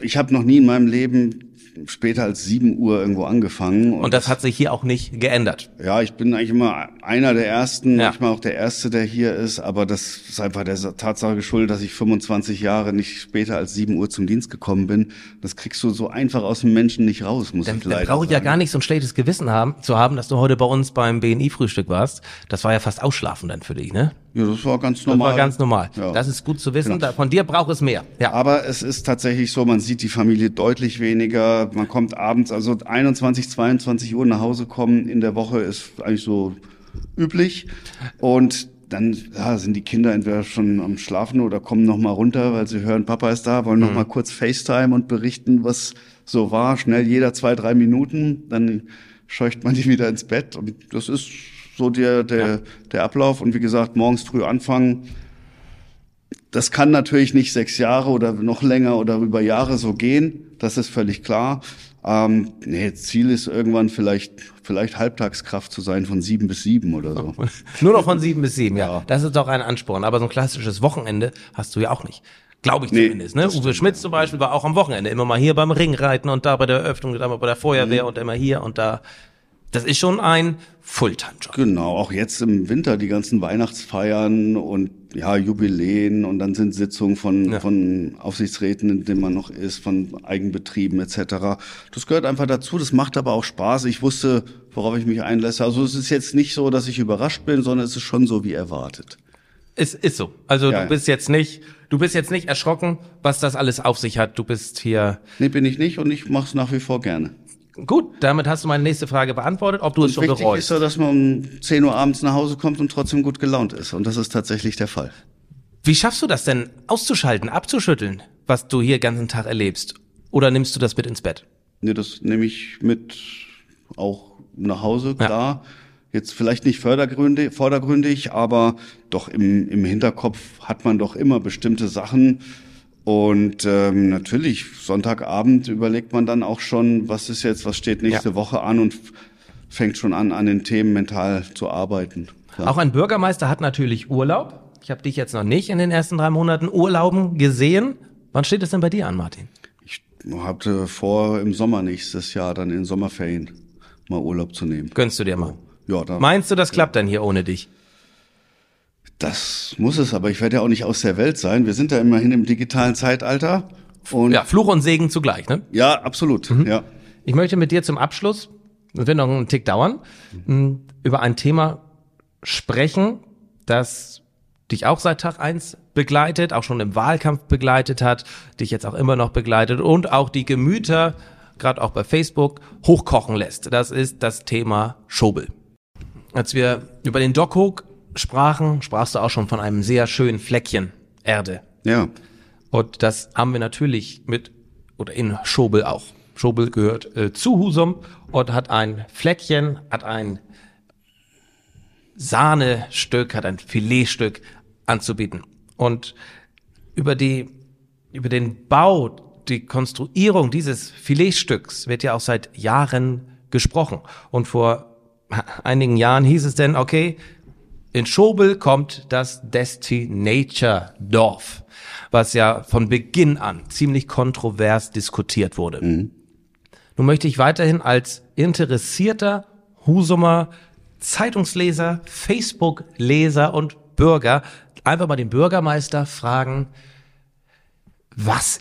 ich habe noch nie in meinem Leben später als 7 Uhr irgendwo angefangen. und das hat sich hier auch nicht geändert. Ja, ich bin eigentlich immer einer der Ersten, Ja. manchmal auch der Erste, der hier ist, aber das ist einfach der Tatsache geschuldet, dass ich 25 Jahre nicht später als 7 Uhr zum Dienst gekommen bin. Das kriegst du so einfach aus dem Menschen nicht raus, muss Dann, ich dann leider brauche ich ja gar nicht so ein schlechtes Gewissen haben, zu haben, dass du heute bei uns beim BNI-Frühstück warst. Das war ja fast ausschlafen dann für dich, ne? Ja, das war ganz Das normal. war ganz normal. Ja. Das ist gut zu wissen. Genau. Von dir braucht es mehr. Ja. Aber es ist tatsächlich so, man sieht die Familie deutlich weniger. Man kommt abends, also 21, 22 Uhr nach Hause kommen in der Woche ist eigentlich so üblich. Und dann ja, sind die Kinder entweder schon am Schlafen oder kommen noch mal runter, weil sie hören, Papa ist da, wollen noch Mhm. mal kurz FaceTime und berichten, was so war. Schnell jeder zwei, drei Minuten, dann scheucht man die wieder ins Bett. Und das ist so der, der, der Ablauf. Und wie gesagt, morgens früh anfangen, das kann natürlich nicht sechs Jahre oder noch länger oder über Jahre so gehen. Das ist völlig klar. Ähm, nee, Ziel ist irgendwann vielleicht, vielleicht Halbtagskraft zu sein von sieben bis sieben oder so. [laughs] Nur noch von sieben bis sieben, ja. Ja. Das ist doch ein Ansporn. Aber so ein klassisches Wochenende hast du ja auch nicht. Glaube ich Nee, zumindest. Ne? Uwe Schmitz zum Beispiel war auch am Wochenende immer mal hier beim Ringreiten und da bei der Eröffnung, da mal bei der Feuerwehr Mhm. und immer hier und da. Das ist schon ein Fulltime-Job. Genau, auch jetzt im Winter die ganzen Weihnachtsfeiern und ja, Jubiläen und dann sind Sitzungen von, Ja. von Aufsichtsräten, in denen man noch ist, von Eigenbetrieben etc. Das gehört einfach dazu, das macht aber auch Spaß. Ich wusste, worauf ich mich einlasse. Also es ist jetzt nicht so, dass ich überrascht bin, sondern es ist schon so wie erwartet. Es ist so. Also Ja. du bist jetzt nicht, du bist jetzt nicht erschrocken, was das alles auf sich hat. Du bist hier. Nee, bin ich nicht und ich mache es nach wie vor gerne. Gut, damit hast du meine nächste Frage beantwortet, ob du es schon Wichtig bereust. ist ja, dass man um 10 Uhr abends nach Hause kommt und trotzdem gut gelaunt ist. Und das ist tatsächlich der Fall. Wie schaffst du das denn auszuschalten, abzuschütteln, was du hier den ganzen Tag erlebst? Oder nimmst du das mit ins Bett? Nee, das nehme ich mit auch nach Hause, klar. Jetzt vielleicht nicht vordergründig, vordergründig, aber doch im, im Hinterkopf hat man doch immer bestimmte Sachen. Und ähm, natürlich, Sonntagabend überlegt man dann auch schon, was ist jetzt, was steht nächste Ja. Woche an und fängt schon an, an den Themen mental zu arbeiten. Klar. Auch ein Bürgermeister hat natürlich Urlaub. Ich habe dich jetzt noch nicht in den ersten drei Monaten Urlauben gesehen. Wann steht es denn bei dir an, Martin? Ich hatte vor, im Sommer nächstes Jahr dann in Sommerferien mal Urlaub zu nehmen. Gönnst du dir mal? Ja, da, Meinst du, das klappt dann hier ohne dich? Das muss es, aber ich werde ja auch nicht aus der Welt sein. Wir sind ja immerhin im digitalen Zeitalter. Und Ja, Fluch und Segen zugleich, ne? ja absolut. Ja. Ich möchte mit dir zum Abschluss, das wird noch einen Tick dauern, mh, über ein Thema sprechen, das dich auch seit Tag eins begleitet, auch schon im Wahlkampf begleitet hat, dich jetzt auch immer noch begleitet und auch die Gemüter, gerade auch bei Facebook, hochkochen lässt. Das ist das Thema Schobel. Als wir über den Doc Hook sprachen, sprachst du auch schon von einem sehr schönen Fleckchen Erde. Ja. Und das haben wir natürlich mit, oder in Schobel auch. Schobel gehört äh, zu Husum und hat ein Fleckchen, hat ein Sahnestück, hat ein Filetstück anzubieten. Und über die, über den Bau, die Konstruierung dieses Filetstücks wird ja auch seit Jahren gesprochen. Und vor einigen Jahren hieß es denn, okay, in Schobel kommt das Destinature Dorf, was ja von Beginn an ziemlich kontrovers diskutiert wurde. Nun möchte ich weiterhin als interessierter Husumer Zeitungsleser, Facebook-Leser und Bürger einfach mal den Bürgermeister fragen, was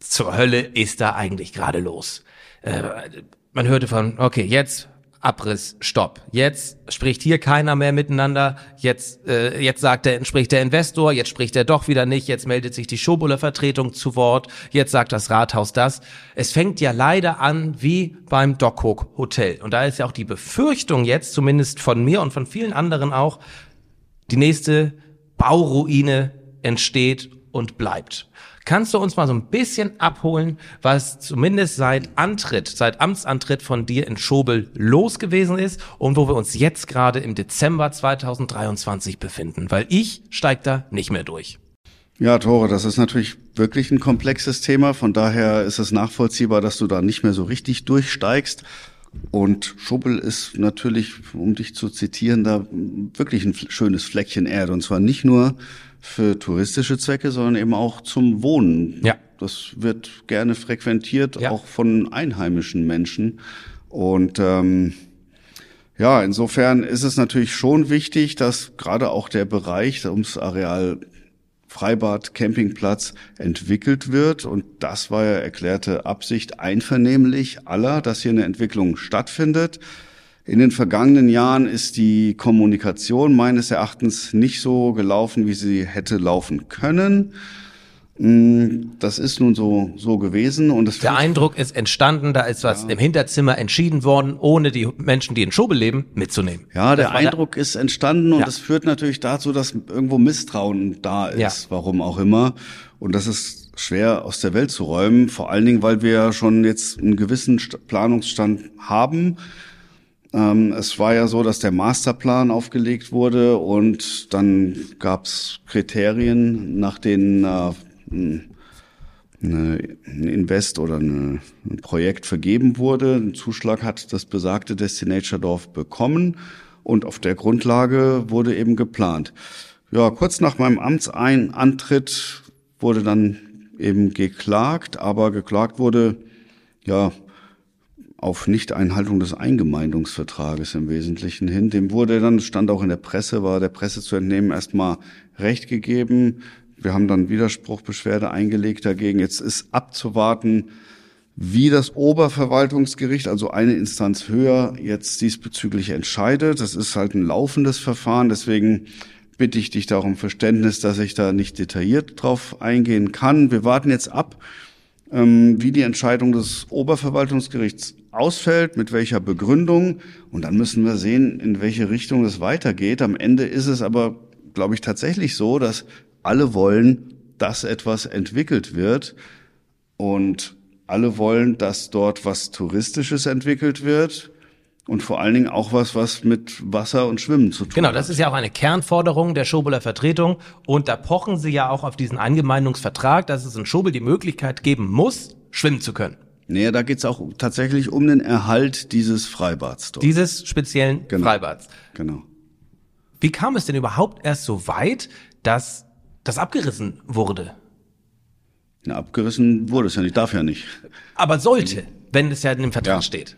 zur Hölle ist da eigentlich gerade los? Äh, man hörte von, okay, jetzt Abriss, Stopp. Jetzt spricht hier keiner mehr miteinander. Jetzt, äh, jetzt sagt der, spricht der Investor, jetzt spricht er doch wieder nicht. Jetzt meldet sich die Schobuller Vertretung zu Wort. Jetzt sagt das Rathaus das. Es fängt ja leider an wie beim Dockhook Hotel. Und da ist ja auch die Befürchtung jetzt, zumindest von mir und von vielen anderen auch, die nächste Bauruine entsteht und bleibt. Kannst du uns mal so ein bisschen abholen, was zumindest seit Antritt, seit Amtsantritt von dir in Schobel los gewesen ist und wo wir uns jetzt gerade im Dezember 2023 befinden? Weil ich steig da nicht mehr durch. Ja, Tore, das ist natürlich wirklich ein komplexes Thema. Von daher ist es nachvollziehbar, dass du da nicht mehr so richtig durchsteigst. Und Schubbel ist natürlich, um dich zu zitieren, da wirklich ein schönes Fleckchen Erde. Und zwar nicht nur für touristische Zwecke, sondern eben auch zum Wohnen. Ja. Das wird gerne frequentiert, Ja. auch von einheimischen Menschen. Und ähm, ja, insofern ist es natürlich schon wichtig, dass gerade auch der Bereich ums Areal Freibad, Campingplatz entwickelt wird. Und das war ja erklärte Absicht einvernehmlich aller, dass hier eine Entwicklung stattfindet. In den vergangenen Jahren ist die Kommunikation meines Erachtens nicht so gelaufen, wie sie hätte laufen können. Mm, Das ist nun so, so gewesen und es Der Eindruck ist entstanden, da ist was im Hinterzimmer entschieden worden, ohne die Menschen, die in Schobel leben, mitzunehmen. Ja, der Das Eindruck ist entstanden und Ja. das führt natürlich dazu, dass irgendwo Misstrauen da ist, Ja. warum auch immer. Und das ist schwer aus der Welt zu räumen, vor allen Dingen, weil wir ja schon jetzt einen gewissen St- Planungsstand haben. Ähm, es war ja so, dass der Masterplan aufgelegt wurde und dann gab es Kriterien, nach denen äh, ein Invest oder eine, ein Projekt vergeben wurde. Ein Zuschlag hat das besagte Destinatordorf bekommen und auf der Grundlage wurde eben geplant. Ja, kurz nach meinem Amtseinantritt wurde dann eben geklagt, aber geklagt wurde ja auf Nichteinhaltung des Eingemeindungsvertrages im Wesentlichen hin. Dem wurde dann, stand auch in der Presse, war der Presse zu entnehmen, erstmal Recht gegeben. Wir haben dann Widerspruchbeschwerde eingelegt dagegen. Jetzt ist abzuwarten, wie das Oberverwaltungsgericht, also eine Instanz höher, jetzt diesbezüglich entscheidet. Das ist halt ein laufendes Verfahren. Deswegen bitte ich dich darum Verständnis, dass ich da nicht detailliert drauf eingehen kann. Wir warten jetzt ab, ähm, wie die Entscheidung des Oberverwaltungsgerichts ausfällt, mit welcher Begründung. Und dann müssen wir sehen, in welche Richtung es weitergeht. Am Ende ist es aber, glaube ich, tatsächlich so, dass alle wollen, dass etwas entwickelt wird. Und alle wollen, dass dort was Touristisches entwickelt wird. Und vor allen Dingen auch was, was mit Wasser und Schwimmen zu tun Genau, hat. das ist ja auch eine Kernforderung der Schobeler Vertretung. Und da pochen sie ja auch auf diesen Eingemeindungsvertrag, dass es in Schobel die Möglichkeit geben muss, schwimmen zu können. Nee, da geht's auch tatsächlich um den Erhalt dieses Freibads dort. Dieses speziellen Genau. Freibads. genau. Wie kam es denn überhaupt erst so weit, dass das abgerissen wurde? Na, abgerissen wurde es ja nicht, darf ja nicht. Aber sollte, wenn es ja in dem Vertrag Ja. steht.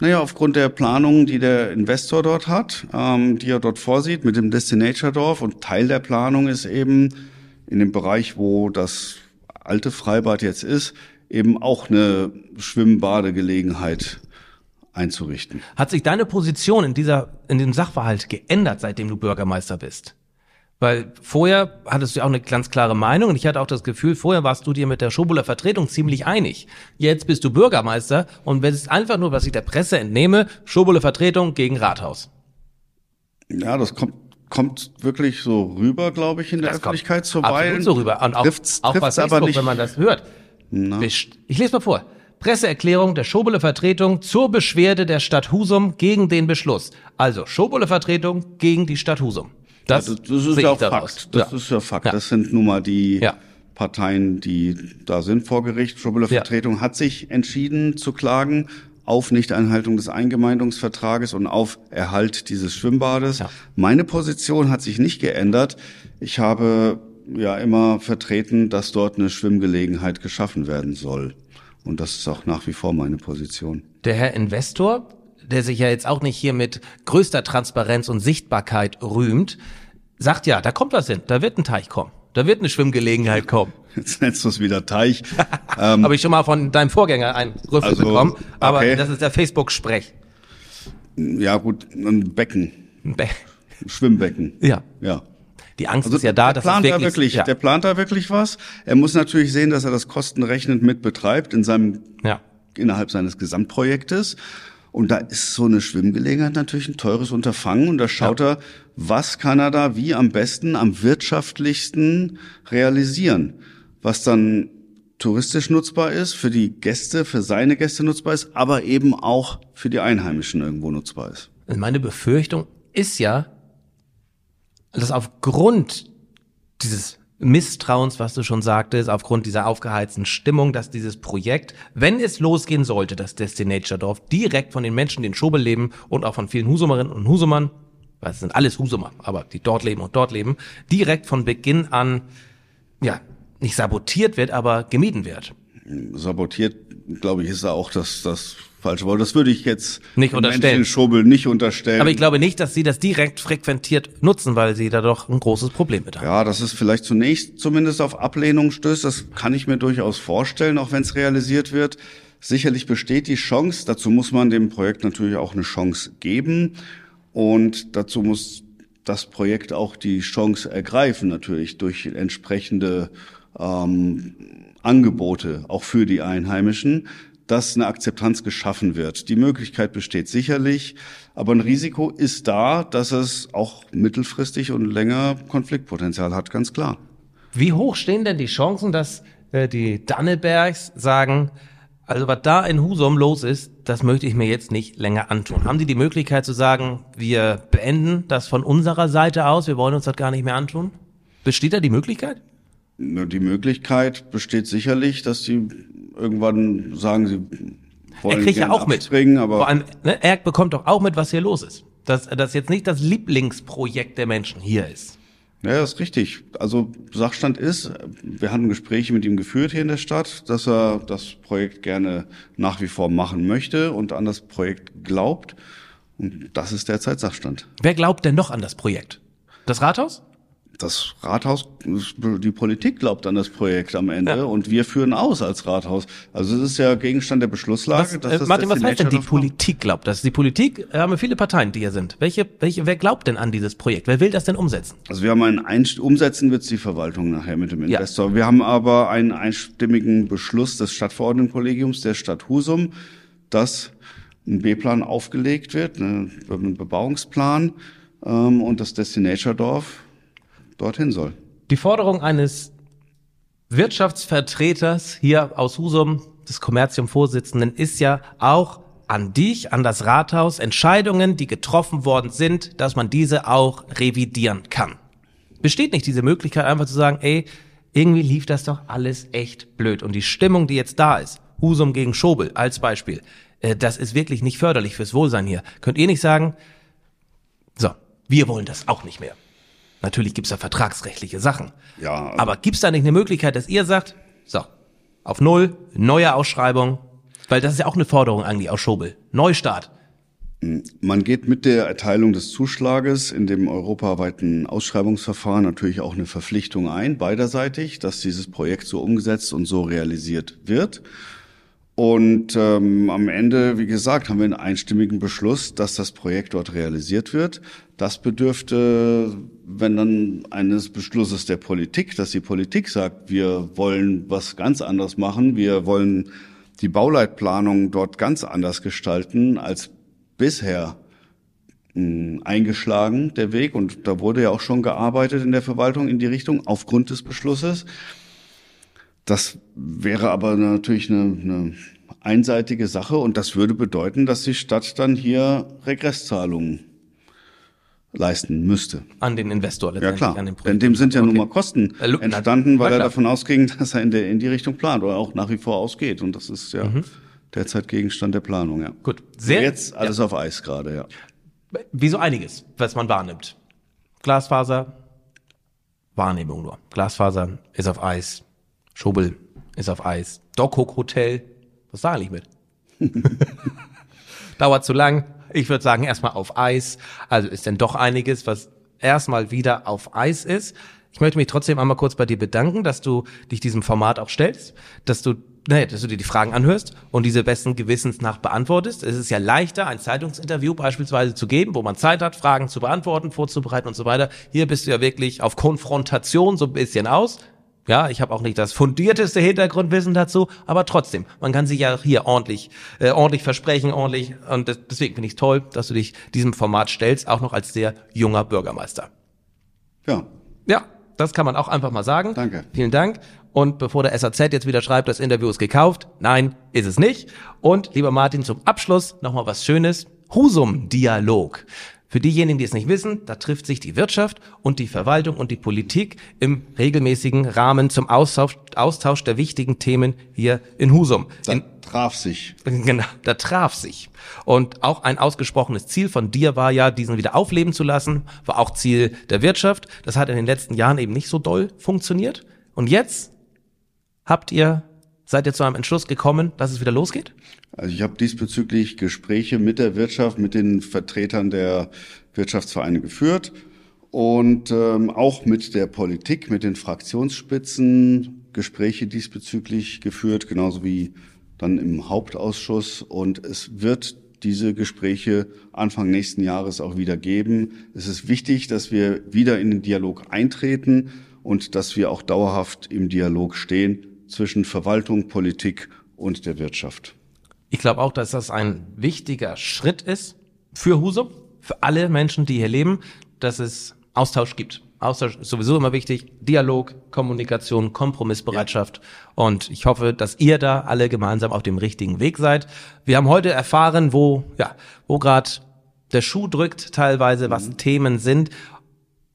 Naja, aufgrund der Planung, die der Investor dort hat, ähm, die er dort vorsieht mit dem Destinatordorf und Teil der Planung ist eben in dem Bereich, wo das alte Freibad jetzt ist, eben auch eine Schwimmbadegelegenheit einzurichten. Hat sich deine Position in dieser, in dem Sachverhalt geändert, seitdem du Bürgermeister bist? Weil vorher hattest du ja auch eine ganz klare Meinung und ich hatte auch das Gefühl, vorher warst du dir mit der Schobuler Vertretung ziemlich einig. Jetzt bist du Bürgermeister und wenn es einfach nur, was ich der Presse entnehme, Schobuler Vertretung gegen Rathaus. Ja, das kommt kommt wirklich so rüber, glaube ich, in der Das Öffentlichkeit zuweilen. Absolut so rüber. Und auch, trifft's, auch bei trifft's Facebook, aber nicht. wenn man das hört. Ich lese mal vor. Presseerklärung der Schobuler Vertretung zur Beschwerde der Stadt Husum gegen den Beschluss. Also Schobuler Vertretung gegen die Stadt Husum. Das, Das, das ist ja auch. Fakt. Das Ja. ist ja Fakt. Ja. Das sind nun mal die Ja. Parteien, die da sind vor Gericht. Schobeler Ja. Vertretung hat sich entschieden zu klagen auf Nichteinhaltung des Eingemeindungsvertrages und auf Erhalt dieses Schwimmbades. Ja. Meine Position hat sich nicht geändert. Ich habe ja immer vertreten, dass dort eine Schwimmgelegenheit geschaffen werden soll. Und das ist auch nach wie vor meine Position. Der Herr Investor, der sich ja jetzt auch nicht hier mit größter Transparenz und Sichtbarkeit rühmt, sagt ja, da kommt was hin, da wird ein Teich kommen, da wird eine Schwimmgelegenheit kommen. [laughs] Jetzt nennst du es wieder Teich. ähm, Habe ich schon mal von deinem Vorgänger einen Rüffel Also, bekommen, aber okay. das ist der Facebook-Sprech. Ja, gut, ein Becken. Ein Be Schwimmbecken. ja. Ja. Die Angst Also ist ja da, der dass plant es da wirklich, wirklich, ja. der plant da wirklich was. Er muss natürlich sehen, dass er das kostenrechnend mit betreibt in seinem ja. innerhalb seines Gesamtprojektes. Und da ist so eine Schwimmgelegenheit natürlich ein teures Unterfangen. Und da schaut er, was kann er da wie am besten, am wirtschaftlichsten realisieren. Was dann touristisch nutzbar ist, für die Gäste, für seine Gäste nutzbar ist, aber eben auch für die Einheimischen irgendwo nutzbar ist. Also meine Befürchtung ist ja, dass aufgrund dieses Misstrauens, was du schon sagtest, aufgrund dieser aufgeheizten Stimmung, dass dieses Projekt, wenn es losgehen sollte, das Destinature Dorf, direkt von den Menschen, die in Schobel leben und auch von vielen Husumerinnen und Husumern, weil es sind alles Husumer, aber die dort leben und dort leben, direkt von Beginn an, ja, nicht sabotiert wird, aber gemieden wird. Sabotiert, glaube ich, ist da auch das, das falsche Wort. Das würde ich jetzt Nicht unterstellen. Schobel nicht unterstellen. Aber ich glaube nicht, dass sie das direkt frequentiert nutzen, weil sie da doch ein großes Problem mit haben. Ja, dass es vielleicht zunächst zumindest auf Ablehnung stößt, das kann ich mir durchaus vorstellen, auch wenn es realisiert wird. Sicherlich besteht die Chance, dazu muss man dem Projekt natürlich auch eine Chance geben und dazu muss das Projekt auch die Chance ergreifen, natürlich durch entsprechende ähm, Angebote, auch für die Einheimischen, dass eine Akzeptanz geschaffen wird. Die Möglichkeit besteht sicherlich, aber ein Risiko ist da, dass es auch mittelfristig und länger Konfliktpotenzial hat, ganz klar. Wie hoch stehen denn die Chancen, dass äh, die Dannebergs sagen, also was da in Husum los ist, das möchte ich mir jetzt nicht länger antun. Haben die die Möglichkeit zu sagen, wir beenden das von unserer Seite aus, wir wollen uns das gar nicht mehr antun? Besteht da die Möglichkeit? Die Möglichkeit besteht sicherlich, dass die irgendwann sagen, sie wollen Er kriegt ja auch mit. aber Vor allem, ne, er bekommt doch auch mit, was hier los ist. Dass das jetzt nicht das Lieblingsprojekt der Menschen hier ist. Ja, das ist richtig. Also Sachstand ist, wir hatten Gespräche mit ihm geführt hier in der Stadt, dass er das Projekt gerne nach wie vor machen möchte und an das Projekt glaubt. Und das ist derzeit Sachstand. Wer glaubt denn noch an das Projekt? Das Rathaus? Das Rathaus, die Politik glaubt an das Projekt am Ende Ja. und wir führen aus als Rathaus. Also es ist ja Gegenstand der Beschlusslage. Was, dass äh, Martin, was heißt denn die Politik glaubt das? Die Politik äh, haben wir viele Parteien, die hier sind. Welche, welche, wer glaubt denn an dieses Projekt? Wer will das denn umsetzen? Also wir haben einen Einst umsetzen wird's die Verwaltung nachher mit dem Ja. Investor. Wir haben aber einen einstimmigen Beschluss des Stadtverordnetenkollegiums der Stadt Husum, dass ein B-Plan aufgelegt wird, ne, ein Bebauungsplan ähm, und das Destination Dorf dorthin soll. Die Forderung eines Wirtschaftsvertreters hier aus Husum, des Kommerzium-Vorsitzenden, ist ja auch an dich, an das Rathaus, Entscheidungen, die getroffen worden sind, dass man diese auch revidieren kann. Besteht nicht diese Möglichkeit, einfach zu sagen, ey, irgendwie lief das doch alles echt blöd. Und die Stimmung, die jetzt da ist, Husum gegen Schobel als Beispiel, äh, das ist wirklich nicht förderlich fürs Wohlsein hier. Könnt ihr nicht sagen, so, wir wollen das auch nicht mehr. Natürlich gibt's da vertragsrechtliche Sachen. Ja, also- aber gibt's da nicht eine Möglichkeit, dass ihr sagt, so, auf Null, neue Ausschreibung, weil das ist ja auch eine Forderung eigentlich aus Schobel. Neustart. Man geht mit der Erteilung des Zuschlages in dem europaweiten Ausschreibungsverfahren natürlich auch eine Verpflichtung ein, beiderseitig, dass dieses Projekt so umgesetzt und so realisiert wird. Und ähm, am Ende, wie gesagt, haben wir einen einstimmigen Beschluss, dass das Projekt dort realisiert wird. Das bedürfte, wenn dann eines Beschlusses der Politik, dass die Politik sagt, wir wollen was ganz anderes machen, wir wollen die Bauleitplanung dort ganz anders gestalten als bisher mh, eingeschlagen, der Weg. Und da wurde ja auch schon gearbeitet in der Verwaltung in die Richtung aufgrund des Beschlusses. Das wäre aber natürlich eine, eine einseitige Sache und das würde bedeuten, dass die Stadt dann hier Regresszahlungen leisten müsste. An den Investor Ja letztendlich, klar, an den denn dem sind ja nun Okay. mal Kosten Äh, entstanden, weil er klar. davon ausging, [laughs] dass er in, der, in die Richtung plant oder auch nach wie vor ausgeht. Und das ist ja Mhm. derzeit Gegenstand der Planung, ja. Gut, sehr- Jetzt alles auf Eis gerade, ja. Wie so einiges, was man wahrnimmt. Glasfaser, Wahrnehmung nur. Glasfaser ist auf Eis. Schobel ist auf Eis. Dockhook Hotel, was sage ich mit? [laughs] Dauert zu lang. Ich würde sagen, erstmal auf Eis. Also ist denn doch einiges, was erstmal wieder auf Eis ist. Ich möchte mich trotzdem einmal kurz bei dir bedanken, dass du dich diesem Format auch stellst, dass du naja, dass du dir die Fragen anhörst und diese besten Gewissens nach beantwortest. Es ist ja leichter, ein Zeitungsinterview beispielsweise zu geben, wo man Zeit hat, Fragen zu beantworten, vorzubereiten und so weiter. Hier bist du ja wirklich auf Konfrontation so ein bisschen aus. Ja, ich habe auch nicht das fundierteste Hintergrundwissen dazu, aber trotzdem, man kann sich ja hier ordentlich, äh, ordentlich versprechen, ordentlich. Und deswegen finde ich toll, dass du dich diesem Format stellst, auch noch als sehr junger Bürgermeister. Ja. Ja, das kann man auch einfach mal sagen. Danke. Vielen Dank. Und bevor der SAZ jetzt wieder schreibt, das Interview ist gekauft, nein, ist es nicht. Und lieber Martin, zum Abschluss nochmal was Schönes. Husum-Dialog. Für diejenigen, die es nicht wissen, da trifft sich die Wirtschaft und die Verwaltung und die Politik im regelmäßigen Rahmen zum Austausch, Austausch der wichtigen Themen hier in Husum. Da In, traf sich. [laughs] Genau, da traf sich. Und auch ein ausgesprochenes Ziel von dir war ja, diesen wieder aufleben zu lassen, war auch Ziel der Wirtschaft. Das hat in den letzten Jahren eben nicht so doll funktioniert. Und jetzt habt ihr, seid ihr zu einem Entschluss gekommen, dass es wieder losgeht? Also ich habe diesbezüglich Gespräche mit der Wirtschaft, mit den Vertretern der Wirtschaftsvereine geführt und ähm, auch mit der Politik, mit den Fraktionsspitzen Gespräche diesbezüglich geführt, genauso wie dann im Hauptausschuss. Und es wird diese Gespräche Anfang nächsten Jahres auch wieder geben. Es ist wichtig, dass wir wieder in den Dialog eintreten und dass wir auch dauerhaft im Dialog stehen zwischen Verwaltung, Politik und der Wirtschaft. Ich glaube auch, dass das ein wichtiger Schritt ist für Husum, für alle Menschen, die hier leben, dass es Austausch gibt. Austausch ist sowieso immer wichtig. Dialog, Kommunikation, Kompromissbereitschaft. Ja. Und ich hoffe, dass ihr da alle gemeinsam auf dem richtigen Weg seid. Wir haben heute erfahren, wo, ja, wo gerade der Schuh drückt teilweise, was mhm. Themen sind.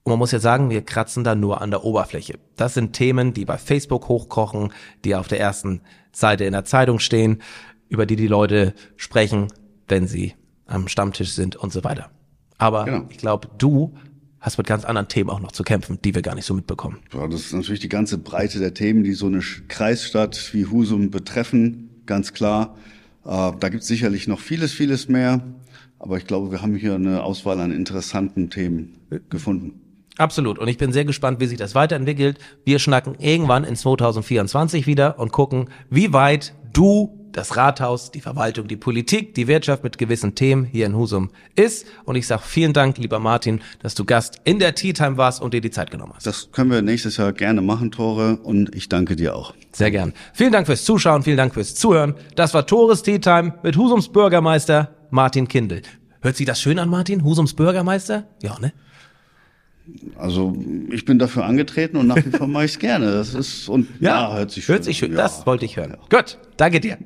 Und man muss ja sagen, wir kratzen da nur an der Oberfläche. Das sind Themen, die bei Facebook hochkochen, die auf der ersten Seite in der Zeitung stehen über die die Leute sprechen, wenn sie am Stammtisch sind und so weiter. Aber genau. ich glaube, du hast mit ganz anderen Themen auch noch zu kämpfen, die wir gar nicht so mitbekommen. Ja, das ist natürlich die ganze Breite der Themen, die so eine Kreisstadt wie Husum betreffen, ganz klar. Äh, da gibt es sicherlich noch vieles, vieles mehr. Aber ich glaube, wir haben hier eine Auswahl an interessanten Themen gefunden. Absolut. Und ich bin sehr gespannt, wie sich das weiterentwickelt. Wir schnacken irgendwann in 2024 wieder und gucken, wie weit du das Rathaus, die Verwaltung, die Politik, die Wirtschaft mit gewissen Themen hier in Husum ist. Und ich sage vielen Dank, lieber Martin, dass du Gast in der Tea Time warst und dir die Zeit genommen hast. Das können wir nächstes Jahr gerne machen, Tore. Und ich danke dir auch. Sehr gern. Vielen Dank fürs Zuschauen, vielen Dank fürs Zuhören. Das war Tores Tea Time mit Husums Bürgermeister Martin Kindl. Hört sich das schön an, Martin? Husums Bürgermeister? Ja, ne? Also ich bin dafür angetreten und nach wie vor mache ich es gerne. Das ist und ja, ja hört sich schön. Hört sich schön. Ja. Das wollte ich hören. Ja. Gut, danke dir.